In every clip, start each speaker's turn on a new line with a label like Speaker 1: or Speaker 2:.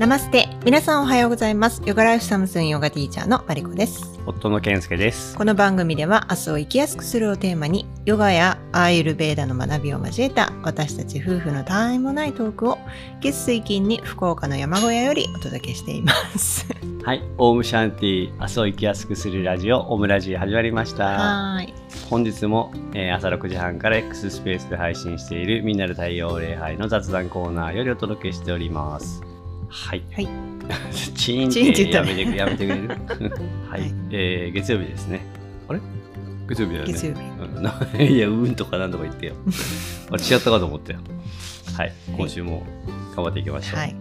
Speaker 1: ナマステ。皆さんおはようございます。ヨガライフサムスンヨガティーチャーのマリコです。
Speaker 2: 夫の健介です。
Speaker 1: この番組では明日を生きやすくするをテーマに、ヨガやアーユルベーダの学びを交えた私たち夫婦のたわいもないトークを月水金に福岡の山小屋よりお届けしています。
Speaker 2: はい、オウムシャンティ明日を生きやすくするラジオオムラジ始まりました。
Speaker 1: はーい。
Speaker 2: 本日も、えー朝6時半から X スペースで配信しているみんなで太陽礼拝の雑談コーナーよりお届けしております。はい。
Speaker 1: はい。
Speaker 2: チーン
Speaker 1: って
Speaker 2: やめてやめてくれる？はい、
Speaker 1: はい
Speaker 2: えー月曜日ですね。あれ？月曜日だよね。
Speaker 1: 月曜日。
Speaker 2: うんな いや、うんとかなんとか言ってよ。あれ違ったかと思ったよ。はい、今週も頑張っていきましょう。
Speaker 1: はい。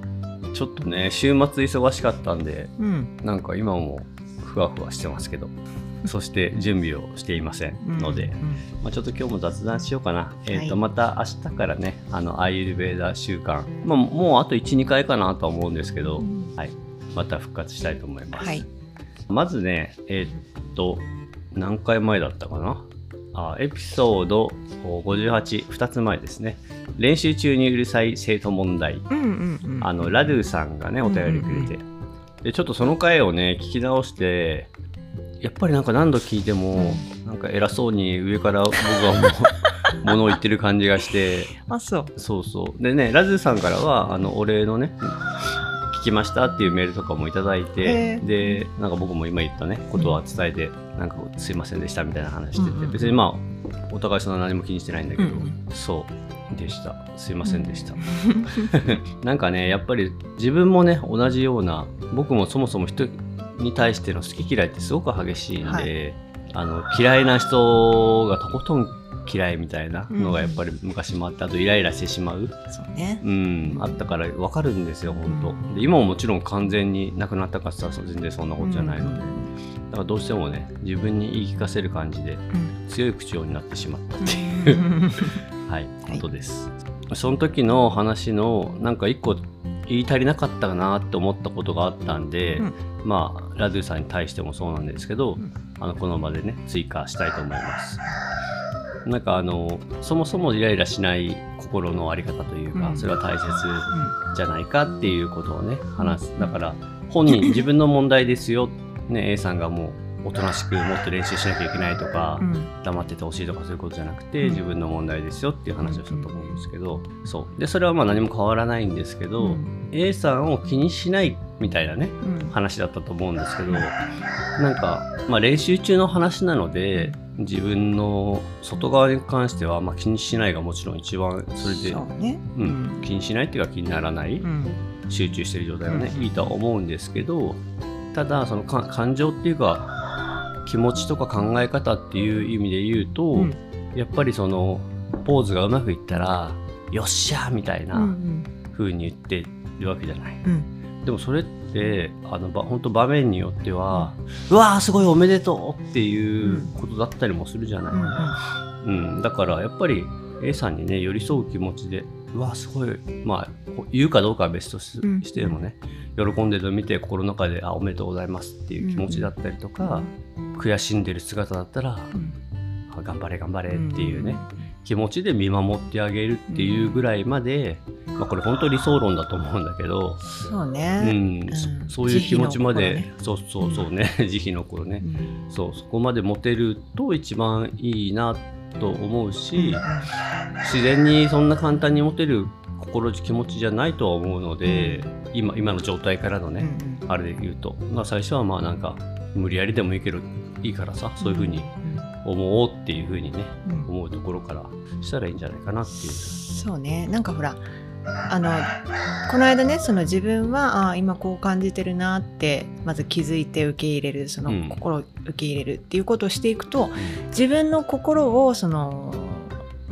Speaker 2: ちょっとね、週末忙しかったんで、
Speaker 1: うん。
Speaker 2: なんか今もふわふわしてますけど、そして準備をしていませんので、
Speaker 1: うん
Speaker 2: まあ、ちょっと今日も雑談しようかな。えっ、と、
Speaker 1: はい
Speaker 2: また明日からね、あの、アイルベーダ週間、まあ、もうあと1、2回かなとは思うんですけど、
Speaker 1: うん
Speaker 2: はい、また復活したいと思います。
Speaker 1: はい。
Speaker 2: まずね、えっと、何回前だったかな？あエピソード58、2つ前ですね。練習中にうるさい生徒問題。
Speaker 1: うんうんうん。
Speaker 2: あの、ラドゥさんがね、お便りくれて。で、ちょっとその回をね、聞き直して、やっぱりなんか何度聞いても、なんか偉そうに上から僕はもう、ものを言ってる感じがして、
Speaker 1: あ、そう。
Speaker 2: そうそう。でね、ラズさんからは、あの、お礼のね、聞きましたっていうメールとかもいただい
Speaker 1: へ
Speaker 2: て、
Speaker 1: ー
Speaker 2: で、なんか僕も今言ったね、ことは伝えて、なんかすいませんでしたみたいな話してて、
Speaker 1: うんうん
Speaker 2: 別にまあ、お互いそんな何も気にしてないんだけど、
Speaker 1: うん
Speaker 2: そうでした。すいませんでした。なんかね、やっぱり自分もね、同じような、僕もそもそも人に対しての好き嫌いってすごく激しいんで、
Speaker 1: はい。
Speaker 2: あの嫌いな人がとことん嫌いみたいなのがやっぱり昔もあって、あとイライラしてしまう、
Speaker 1: そうね。
Speaker 2: うん、あったから分かるんですよ、本当。で今ももちろん完全になくなったかって全然そんなことじゃないので、だからどうしてもね、自分に言い聞かせる感じで
Speaker 1: うん。
Speaker 2: 強い口調になってしまったっていう。
Speaker 1: うん。
Speaker 2: はい、
Speaker 1: はい。
Speaker 2: ことです。その時の話のなんか一個言い足りなかったかなって思ったことがあったんで、
Speaker 1: うん。
Speaker 2: まあラドゥさんに対してもそうなんですけど、
Speaker 1: うん。
Speaker 2: あのこの場でね追加したいと思います。なんかあのそもそもイライラしない心のあり方というか、
Speaker 1: うん。
Speaker 2: それは大切じゃないかっていうことをね話す。だから本人自分の問題ですよ、ね、A さんがもうおとなしくもっと練習しなきゃいけないとか、
Speaker 1: うん。
Speaker 2: 黙っててほしいとかそういうことじゃなくて、
Speaker 1: うん。
Speaker 2: 自分の問題ですよっていう話をしたと思うんですけど、そう。でそれはまあ何も変わらないんですけど、
Speaker 1: うん。
Speaker 2: A さんを気にしないみたいなね
Speaker 1: うん。
Speaker 2: 話だったと思うんですけどなんか、まあ、練習中の話なので自分の外側に関しては、まあ、気にしないがもちろん一番それで
Speaker 1: そうね。
Speaker 2: うん、気にしないっていうか気にならない、
Speaker 1: うん。
Speaker 2: 集中してる状態はね、
Speaker 1: うん。
Speaker 2: いいとは思うんですけどただそのか感情っていうか気持ちとか考え方っていう意味で言うと、
Speaker 1: うん。
Speaker 2: やっぱりそのポーズがうまくいったらよっしゃーみたい
Speaker 1: うんう
Speaker 2: なん。風に言ってるわけじゃない、
Speaker 1: うん。
Speaker 2: でもそれってあのば本当場面によっては、うわーすごいおめでとうっていうことだったりもするじゃない、
Speaker 1: うん
Speaker 2: うん、だからやっぱり A さんにね寄り添う気持ちでうわすごい。まあこ言うかどうかは別とし,、
Speaker 1: うん。
Speaker 2: てもね喜んでるのを見て心の中であおめでとうございますっていう気持ちだったりとか、悔しんでる姿だったら、
Speaker 1: うん。
Speaker 2: あ頑張れ頑張れっていうね、気持ちで見守ってあげるっていうぐらいまで、まあ、これ本当理想論だと思うんだけど、
Speaker 1: そう
Speaker 2: う
Speaker 1: ね。
Speaker 2: ん
Speaker 1: うん。
Speaker 2: そそういう気持ちまで、
Speaker 1: 慈
Speaker 2: そうそうそうね慈悲の頃ね、
Speaker 1: うん。
Speaker 2: そうそこまで持てると一番いいなと思うし、自然にそんな簡単に持てる心気持ちじゃないとは思うので、今今の状態からの
Speaker 1: うん
Speaker 2: ね、あれで言うと、まあ、最初はまあなんか無理やりでもいいけどいいからさそういうふうに思おうっていうふうにね
Speaker 1: うん。うん
Speaker 2: 思うところからしたらいいんじゃないかなっていう。
Speaker 1: そうね。なんかほらあのこの間ねその自分はあ今こう感じてるなってまず気づいて受け入れるその
Speaker 2: うん。
Speaker 1: 心を受け入れるっていうことをしていくと、自分の心をその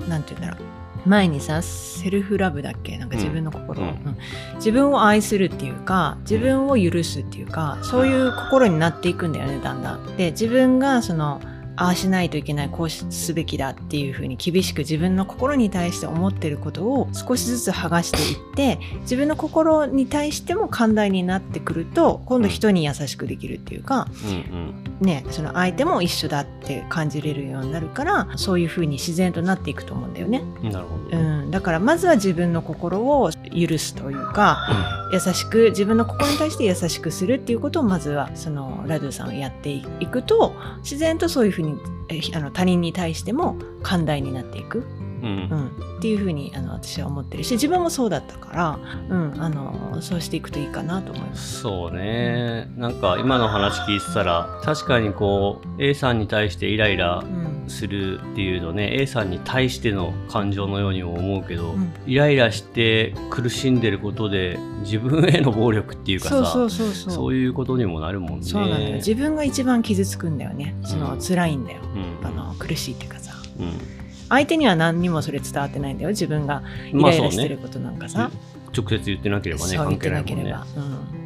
Speaker 1: なんて言うんだろう前にさセルフラブだっけ？なんか自分の心。を、
Speaker 2: うん。
Speaker 1: うん。自分を愛するっていうか自分を許すっていうかそういう心になっていくんだよねだんだん。で自分がそのああしないといけないこうすべきだっていうふうに厳しく自分の心に対して思ってることを少しずつ剥がしていって自分の心に対しても寛大になってくると今度人に優しくできるっていうか、
Speaker 2: うん
Speaker 1: ね、その相手も一緒だって感じれるようになるからそういうふうに自然となっていくと思うんだよね。
Speaker 2: うん、なるほど、
Speaker 1: うん、うん、だからまずは自分の心を許すというか、優しく自分の心に対して優しくするっていうことをまずはそのラドゥさんをやっていくと自然とそういうふうにえあの他人に対しても寛大になっていく、
Speaker 2: うん。
Speaker 1: うん、っていうふうにあの私は思ってるし自分もそうだったから、うん、あのそうしていくといいかなと思います。
Speaker 2: そうね。なんか今の話聞いてたら確かにこう A さんに対してイライラ
Speaker 1: うん
Speaker 2: するっていうのね A さんに対しての感情のようにも思うけど、
Speaker 1: うん。
Speaker 2: イライラして苦しんでることで自分への暴力っていうかさ
Speaker 1: そうそうそうそう。
Speaker 2: そういうことにもなるもんね。
Speaker 1: そうなんだよ。自分が一番傷つくんだよね。その、
Speaker 2: うん。
Speaker 1: 辛いんだよ。
Speaker 2: うん。
Speaker 1: あの苦しいっていうかさ。
Speaker 2: うん。
Speaker 1: 相手には何にもそれ伝わってないんだよ。自分がイライラしてる
Speaker 2: ね。
Speaker 1: ことなんかさ、
Speaker 2: 直接言ってなければね関係なもんね。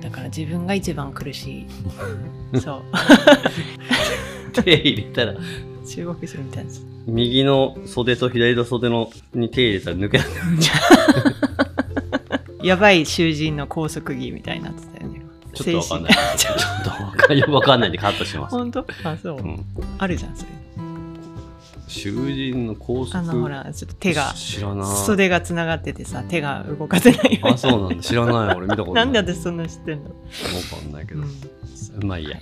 Speaker 1: だから自分が一番苦しい。そう。
Speaker 2: 手入れたら
Speaker 1: 中国人みたいです
Speaker 2: 右の袖と左の袖のに手入れたら抜けなくなる
Speaker 1: やばい囚人の拘束着みたいになってたよね
Speaker 2: ちょっとわかんない。ちょっとわかんよくわかんないんでカットします。
Speaker 1: 本当？あそう、
Speaker 2: うん
Speaker 1: あるじゃんそれ
Speaker 2: 囚人の拘束
Speaker 1: あのほらちょっと手が
Speaker 2: 知らない。
Speaker 1: 袖がつながっててさ手が動かせない
Speaker 2: あ、そうなんだ。知らない。俺見たことな。
Speaker 1: ないんで私そんなの知ってんの、
Speaker 2: わかんないけど。
Speaker 1: うん、
Speaker 2: まあいいや。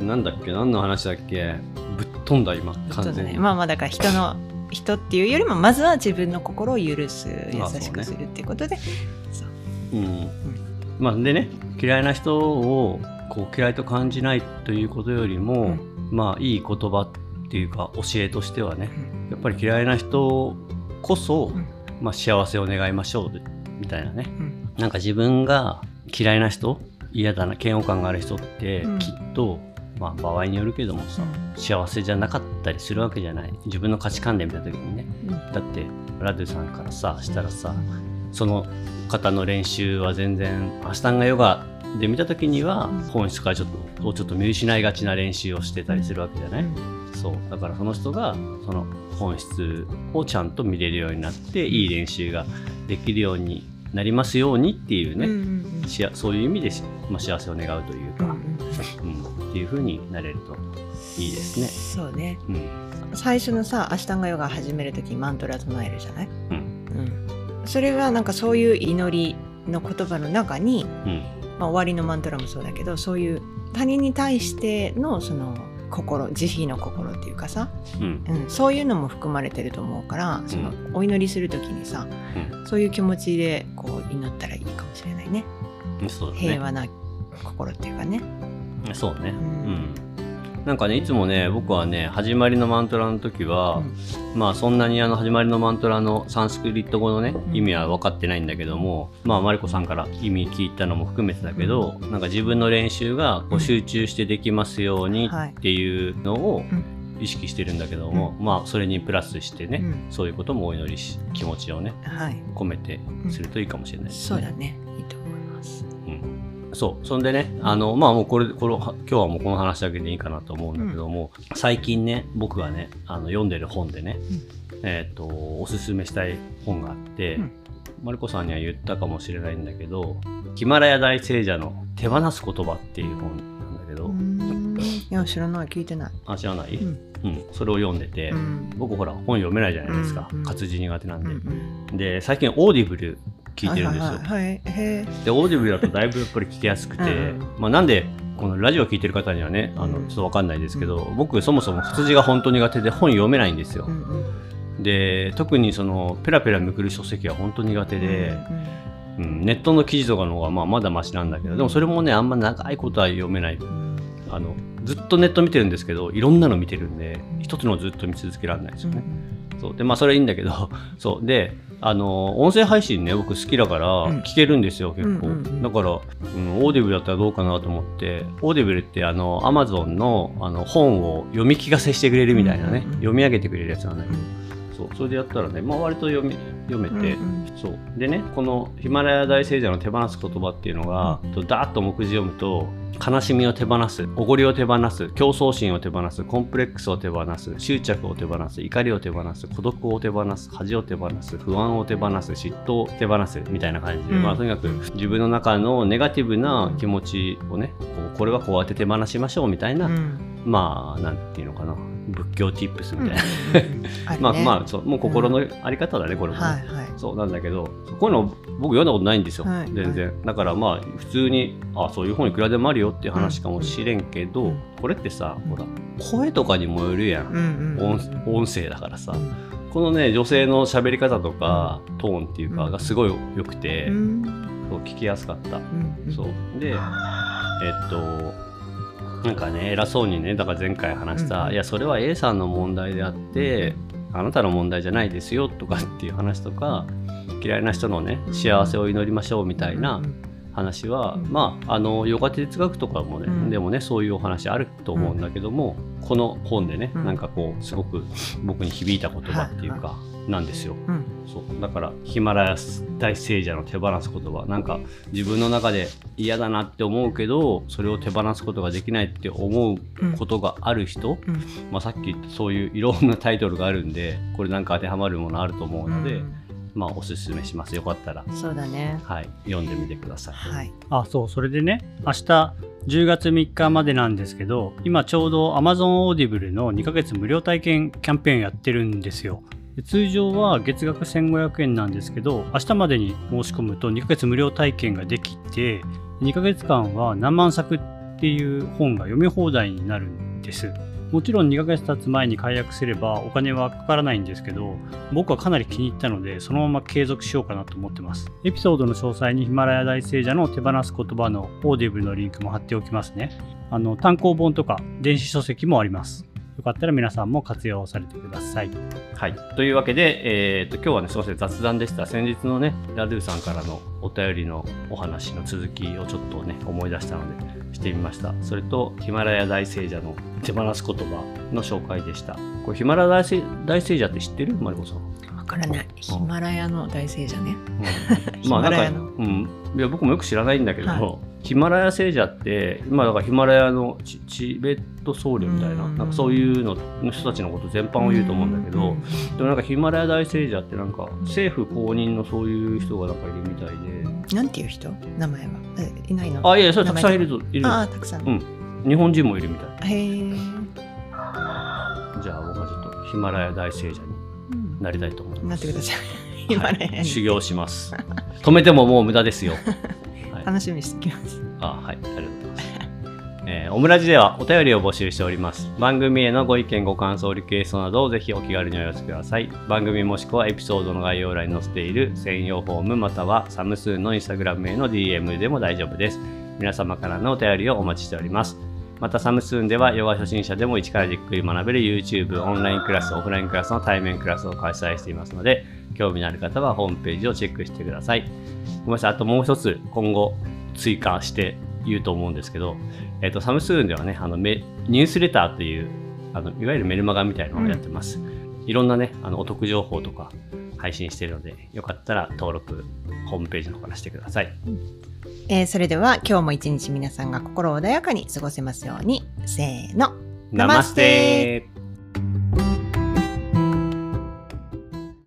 Speaker 2: なんだっけ？何の話だっけ？ぶっ飛んだ今、完全に。
Speaker 1: ねまあまあだから人の人っていうよりもまずは自分の心を許す優しくするっていうことで、そう。
Speaker 2: うん。まあでね、嫌いな人をこう嫌いと感じないということよりも、まあいい言葉っていうか教えとしてはね、やっぱり嫌いな人こそ、
Speaker 1: うん。
Speaker 2: まあ幸せを願いましょうみたいなね。
Speaker 1: うん。
Speaker 2: なんか自分が嫌いな人嫌だな嫌悪感がある人って
Speaker 1: うん。
Speaker 2: きっと、まあ場合によるけどもさ、幸せじゃなかったりするわけじゃない。自分の価値観で見た時にね。
Speaker 1: うん。
Speaker 2: だってラドゥさんからさしたらさその方の練習は全然アシタンガヨガで見た時には
Speaker 1: うん。
Speaker 2: 本質からちょっとをちょっと見失いがちな練習をしてたりするわけじゃない、そう。だからその人がその本質をちゃんと見れるようになっていい練習ができるようになりますようにっていうね、
Speaker 1: うんうんうん。
Speaker 2: しあそういう意味でし、まあ、幸せを願うというか、
Speaker 1: うんうん
Speaker 2: うん。っていう風になれるといいですね。
Speaker 1: そうね。
Speaker 2: うん。
Speaker 1: 最初のさアシタンガヨガ始める時にマントラ唱えるじゃない、
Speaker 2: うん。
Speaker 1: うん、それはなんかそういう祈りの言葉の中に、
Speaker 2: うん。
Speaker 1: まあ、終わりのマントラもそうだけどそういう他人に対してのその心慈悲の心っていうかさ、
Speaker 2: うん。
Speaker 1: うん、そういうのも含まれてると思うからそのお祈りする時にさ、そういう気持ちでこう祈ったらいいかもしれないね。
Speaker 2: ね。
Speaker 1: 平和な心っていうかね。
Speaker 2: そうね、
Speaker 1: う
Speaker 2: うんんなんかねいつもね僕はね始まりのマントラの時は、まあそんなにあの始まりのマントラのサンスクリット語のね
Speaker 1: うん。
Speaker 2: 意味は分かってないんだけども、まあマリコさんから意味聞いたのも含めてだけど、なんか自分の練習がこ
Speaker 1: うん。
Speaker 2: う集中してできますように
Speaker 1: はい
Speaker 2: っていうのを
Speaker 1: うん。
Speaker 2: 意識してるんだけども、まあそれにプラスしてね、
Speaker 1: うん。
Speaker 2: そういうこともお祈りし気持ちをね
Speaker 1: はい、
Speaker 2: 込めてするといいかもしれないですね。
Speaker 1: そうだね
Speaker 2: そう。そんでね、あの、まあもうこれ、この、は今日はもうこの話だけでいいかなと思うんだけども、最近ね、僕がね、あの、読んでる本でね、えっ、と、おすすめしたい本があって、
Speaker 1: うん。
Speaker 2: マリコさんには言ったかもしれないんだけど、ヒマラヤ大聖者の手放す言葉っていう本なんだけど、
Speaker 1: うーん。いや知らない。聞いてない。
Speaker 2: あ、知らない、
Speaker 1: う
Speaker 2: うんん、それを読んでて、
Speaker 1: うん。
Speaker 2: 僕ほら、本読めないじゃないですか。
Speaker 1: うんうん。
Speaker 2: 活字苦手なんで。
Speaker 1: うんうん。
Speaker 2: で、最近 Audible 聞いてるんですよ。
Speaker 1: はいはいはい。
Speaker 2: で Audible だとだいぶやっぱり聞きやすくて、
Speaker 1: うん
Speaker 2: まあ、なんでこのラジオ聞いてる方にはねあの
Speaker 1: うん。
Speaker 2: ちょっとわかんないですけど、僕そもそも活字が本当苦手で本読めないんですよ。
Speaker 1: え。うんうん。
Speaker 2: で特にそのペラペラめくる書籍は本当苦手で、
Speaker 1: うん
Speaker 2: うんネットの記事とかの方がまあまだマシなんだけどでもそれもねあんま長いことは読めない。
Speaker 1: うん。
Speaker 2: あのずっとネット見てるんですけどいろんなの見てるんで一つのずっと見続けられないですよね。そう。でまあそれはいいんだけど そう。であの音声配信ね僕好きだから
Speaker 1: うん。
Speaker 2: 聞けるんですよ、結構、
Speaker 1: うんうんうん。
Speaker 2: だから、うん、 Audible だったらどうかなと思って Audible ってあのアマゾンのあの本を読み聞かせしてくれるみたいなね、
Speaker 1: うんうんうん。
Speaker 2: 読み上げてくれるやつなんだけど、そうそれでやったらね、まあ、割と読み読めて、
Speaker 1: うん
Speaker 2: そう。でねこのヒマラヤ大聖者の手放す言葉っていうのが、とダーッと目次読むと悲しみを手放すおごりを手放す競争心を手放すコンプレックスを手放す執着を手放す怒りを手放す孤独を手放す恥を手放す不安を手放す嫉妬を手放すみたいな感じで、
Speaker 1: うん。
Speaker 2: まあ、とにかく自分の中のネガティブな気持ちをねこうこれはこうやって手放しましょうみたいな、
Speaker 1: うん。
Speaker 2: まあなんていうのかな仏教ティップスみたいな、
Speaker 1: あるね。
Speaker 2: まあまあそうもう心のあり方だね、これもね、
Speaker 1: はいはい。
Speaker 2: そうなんだけどこういうの僕読んだことないんですよ、
Speaker 1: はい
Speaker 2: 全然。だからまあ普通にあそういう本いくらでもあるよっていう話かもしれんけど、
Speaker 1: うん。
Speaker 2: これってさほら声とかにもよるやん、
Speaker 1: うんうん。
Speaker 2: 音音声だからさ、
Speaker 1: うん。
Speaker 2: このね女性の喋り方とかトーンっていうかがすごい良くて、
Speaker 1: うん。
Speaker 2: そう聞きやすかった、
Speaker 1: うん。
Speaker 2: そう。でえっとなんかね偉そうにねだから前回話した、
Speaker 1: うん
Speaker 2: いやそれは A さんの問題であって、あなたの問題じゃないですよとかっていう話とか嫌いな人のね幸せを祈りましょうみたいな話は、
Speaker 1: うん。
Speaker 2: まああのヨガ哲学とかもね、
Speaker 1: うん。
Speaker 2: でもねそういうお話あると思うんだけども、この本でね、
Speaker 1: うん。
Speaker 2: なんかこうすごく僕に響いた言葉っていうか、なんですよ。
Speaker 1: うん。
Speaker 2: そう。だからヒマラヤ大聖者の手放す言葉なんか自分の中で嫌だなって思うけどそれを手放すことができないって思うことがある人、
Speaker 1: うん。
Speaker 2: まあ、さっきそういういろんなタイトルがあるんでこれなんか当てはまるものあると思うので、
Speaker 1: うん
Speaker 2: まあおすすめしますよかったら、
Speaker 1: そうだね
Speaker 2: はい、読んでみてください。
Speaker 1: はい
Speaker 3: あ、そう、それでね、明日10月3日までなんですけど、今ちょうど Amazon Audible の2ヶ月無料体験キャンペーンやってるんですよ。で通常は月額1500円なんですけど、明日までに申し込むと2ヶ月無料体験ができて、2ヶ月間は何万作っていう本が読み放題になるんです。もちろん2ヶ月経つ前に解約すればお金はかからないんですけど、僕はかなり気に入ったので、そのまま継続しようかなと思ってます。エピソードの詳細にヒマラヤ大聖者の手放す言葉の Audible のリンクも貼っておきますね。あの、単行本とか電子書籍もあります。よかったら皆さんも活用されてください。
Speaker 2: はい、というわけで、えー、と今日はねすみません雑談でした。先日のねラドゥさんからのお便りのお話の続きをちょっとね思い出したのでしてみました。それとヒマラヤ大聖者の手放す言葉の紹介でした。これヒマラヤ大聖大聖者って知ってる？マリコさん、
Speaker 1: からない。ヒマラヤの大聖者ね。
Speaker 2: うん。まあなんか、
Speaker 1: ヒマラヤの。
Speaker 2: うん、いや僕もよく知らないんだけど、
Speaker 1: は
Speaker 2: ヒマラヤ聖者って今だからヒマラヤのチチベット僧侶みたいな
Speaker 1: うん。
Speaker 2: なんかそういうのの人たちのこと全般を言うと思うんだけど、
Speaker 1: うん。
Speaker 2: でもなんかヒマラヤ大聖者ってなんか政府公認のそういう人がなんかいるみたいで。
Speaker 1: なんていう人？名前は？えいないの？
Speaker 2: あ、いや、それたくさんいるぞ。いる。
Speaker 1: ああたくさん、
Speaker 2: うん。日本人もいるみたい。
Speaker 1: へえ、
Speaker 2: じゃあ僕はちょっとヒマラヤ大聖者に。
Speaker 1: うん
Speaker 2: なりたいと思います。
Speaker 1: なってください
Speaker 2: はい修行します。止めてももう無駄ですよ。はい、
Speaker 1: 楽しみにしてきます
Speaker 2: あ、はい、ありがとうございます。えーオムラジではお便りを募集しております。番組へのご意見、ご感想、リクエストなどをぜひお気軽にお寄せください。番組もしくはエピソードの概要欄に載せている専用フォームまたはサムスーンのインスタグラムへの DM でも大丈夫です。皆様からのお便りをお待ちしております。またサムスーンではヨガ初心者でも一からじっくり学べる YouTube オンラインクラス、オフラインクラスの対面クラスを開催していますので、興味のある方はホームページをチェックしてください。ごめんなさい、あともう一つ今後追加して言うと思うんですけど、えっとサムスーンではね、あのメニュースレターというあのいわゆるメルマガみたいなのをやってます。いろんなね、あのお得情報とか配信しているので、よかったら登録、ホームページの方からしてください。
Speaker 1: えーそれでは今日も一日皆さんが心穏やかに過ごせますように。せーの。
Speaker 2: ナマステ。